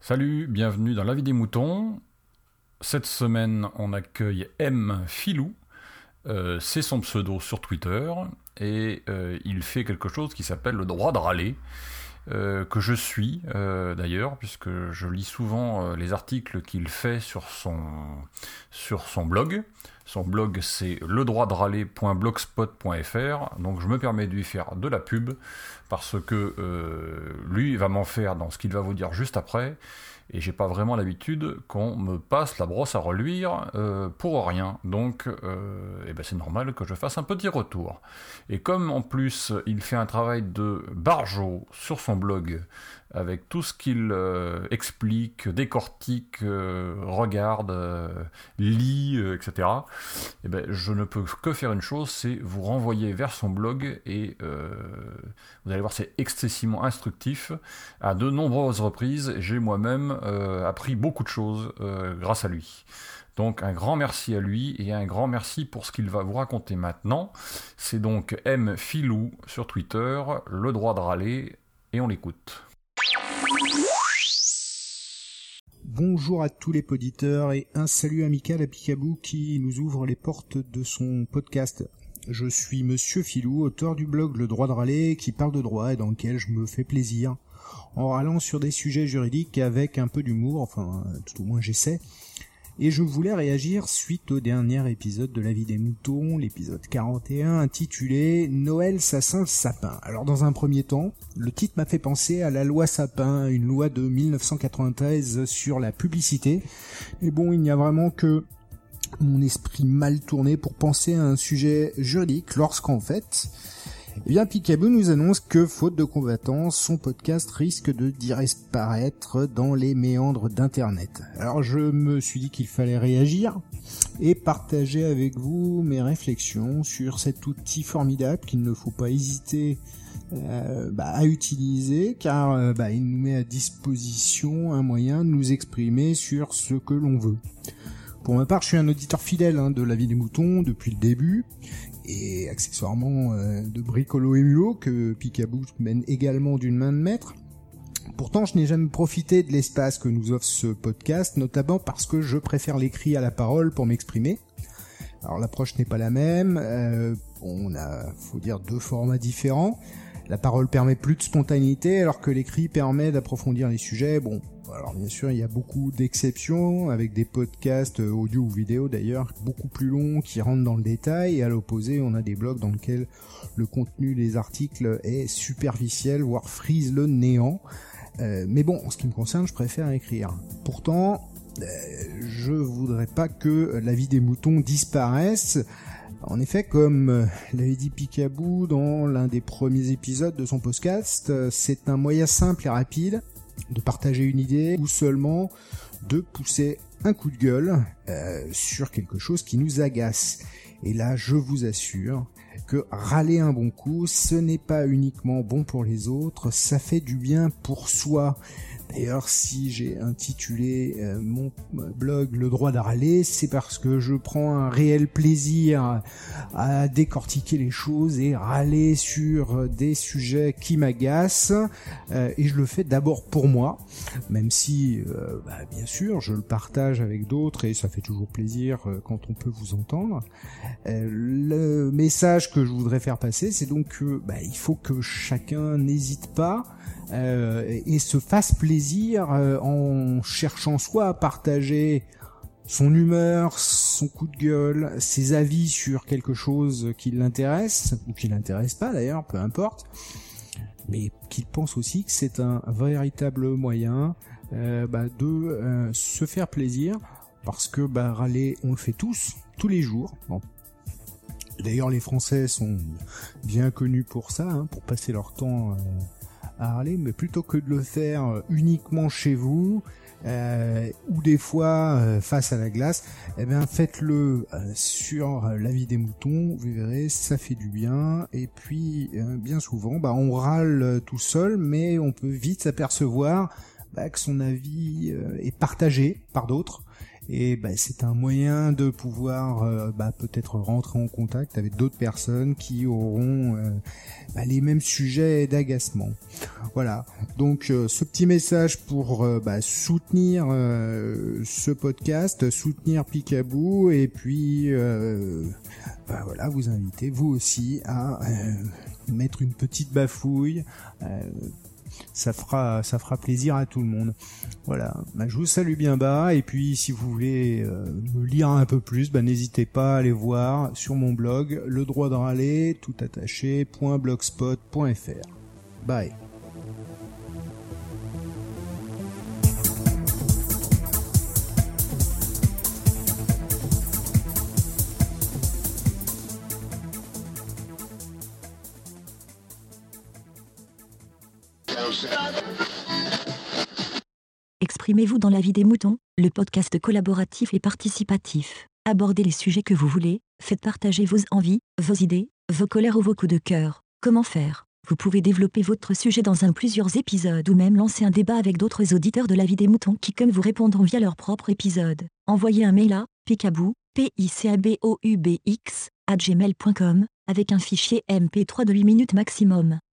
Salut, bienvenue dans La vie des moutons. Cette semaine, on accueille M. Filou. Euh, c'est son pseudo sur Twitter et euh, il fait quelque chose qui s'appelle le droit de râler. Euh, que je suis d'ailleurs, puisque je lis souvent les articles qu'il fait sur son, sur son blog. Son blog c'est ledroidraler.blogspot.fr, donc je me permets de lui faire de la pub, parce que lui va m'en faire dans ce qu'il va vous dire juste après, et j'ai pas vraiment l'habitude qu'on me passe la brosse à reluire euh, pour rien. Donc, euh, eh ben c'est normal que je fasse un petit retour. Et comme en plus il fait un travail de barjo sur son blog avec tout ce qu'il euh, explique, décortique, euh, regarde, euh, lit, etc., eh ben, je ne peux que faire une chose, c'est vous renvoyer vers son blog et vous allez voir, c'est excessivement instructif. À de nombreuses reprises, j'ai moi-même appris beaucoup de choses grâce à lui. Donc un grand merci à lui et un grand merci pour ce qu'il va vous raconter maintenant. C'est donc M. Filou sur Twitter, le droit de râler, et on l'écoute. Bonjour à tous les poditeurs et un salut amical à Picabou qui nous ouvre les portes de son podcast. Je suis Monsieur Filou, auteur du blog Le droit de râler qui parle de droit et dans lequel je me fais plaisir en râlant sur des sujets juridiques avec un peu d'humour, enfin tout au moins j'essaie, et je voulais réagir suite au dernier épisode de La vie des moutons, l'épisode 41 intitulé Noël le sapin. Alors dans un premier temps, le titre m'a fait penser à la loi sapin, une loi de 1993 sur la publicité. Et bon, il n'y a vraiment que mon esprit mal tourné pour penser à un sujet juridique lorsqu'en fait, eh bien, Picaboo nous annonce que, faute de combattants, son podcast risque de disparaître dans les méandres d'Internet. Alors, je me suis dit qu'il fallait réagir et partager avec vous mes réflexions sur cet outil formidable qu'il ne faut pas hésiter euh, bah, à utiliser car euh, bah, il nous met à disposition un moyen de nous exprimer sur ce que l'on veut. Pour ma part, je suis un auditeur fidèle hein, de la vie des moutons depuis le début et accessoirement euh, de Bricolo et Mulot que Picaboo mène également d'une main de maître. Pourtant, je n'ai jamais profité de l'espace que nous offre ce podcast, notamment parce que je préfère l'écrit à la parole pour m'exprimer. Alors l'approche n'est pas la même, euh, on a, faut dire, deux formats différents. La parole permet plus de spontanéité, alors que l'écrit permet d'approfondir les sujets. Bon, alors bien sûr, il y a beaucoup d'exceptions avec des podcasts euh, audio ou vidéo d'ailleurs beaucoup plus longs qui rentrent dans le détail et à l'opposé, on a des blogs dans lesquels le contenu des articles est superficiel voire frise le néant. Euh, mais bon, en ce qui me concerne, je préfère écrire. Pourtant, euh, je voudrais pas que la vie des moutons disparaisse. En effet, comme l'avait dit Picaboo dans l'un des premiers épisodes de son podcast, c'est un moyen simple et rapide de partager une idée ou seulement de pousser un coup de gueule euh, sur quelque chose qui nous agace. Et là, je vous assure que râler un bon coup, ce n'est pas uniquement bon pour les autres, ça fait du bien pour soi. D'ailleurs, si j'ai intitulé euh, mon blog Le droit de râler, c'est parce que je prends un réel plaisir à décortiquer les choses et râler sur des sujets qui m'agacent. Euh, et je le fais d'abord pour moi, même si, euh, bah, bien sûr, je le partage avec d'autres et ça fait toujours plaisir quand on peut vous entendre. le message que je voudrais faire passer, c'est donc que bah, il faut que chacun n'hésite pas euh, et se fasse plaisir euh, en cherchant soit à partager son humeur, son coup de gueule, ses avis sur quelque chose qui l'intéresse, ou qui l'intéresse pas d'ailleurs, peu importe, mais qu'il pense aussi que c'est un véritable moyen euh, bah, de se faire plaisir, parce que bah, râler, on le fait tous, tous les jours. D'ailleurs, les Français sont bien connus pour ça, hein, pour passer leur temps mais plutôt que de le faire euh, uniquement chez vous, euh, ou des fois euh, face à la glace, eh bien faites-le sur la vie des moutons, vous verrez, ça fait du bien. Et puis bien souvent, bah, on râle tout seul, mais on peut vite s'apercevoir bah, que son avis est partagé par d'autres. Et bah, c'est un moyen de pouvoir euh, bah, peut-être rentrer en contact avec d'autres personnes qui auront euh, bah, les mêmes sujets d'agacement. Voilà. Donc euh, ce petit message pour bah, soutenir ce podcast, soutenir Picaboo et puis voilà, vous inviter vous aussi à mettre une petite bafouille ça fera ça fera plaisir à tout le monde. Voilà, bah, je vous salue bien bas et puis si vous voulez euh, me lire un peu plus, bah, n'hésitez pas à aller voir sur mon blog le droit de râler tout attaché.blogspot.fr. Bye. Exprimez-vous dans la vie des moutons, le podcast collaboratif et participatif. Abordez les sujets que vous voulez, faites partager vos envies, vos idées, vos colères ou vos coups de cœur. Comment faire? Vous pouvez développer votre sujet dans un plusieurs épisodes ou même lancer un débat avec d'autres auditeurs de la vie des moutons qui comme vous répondront via leur propre épisode. Envoyez un mail à picabou, p i c avec un fichier MP3 de 8 minutes maximum.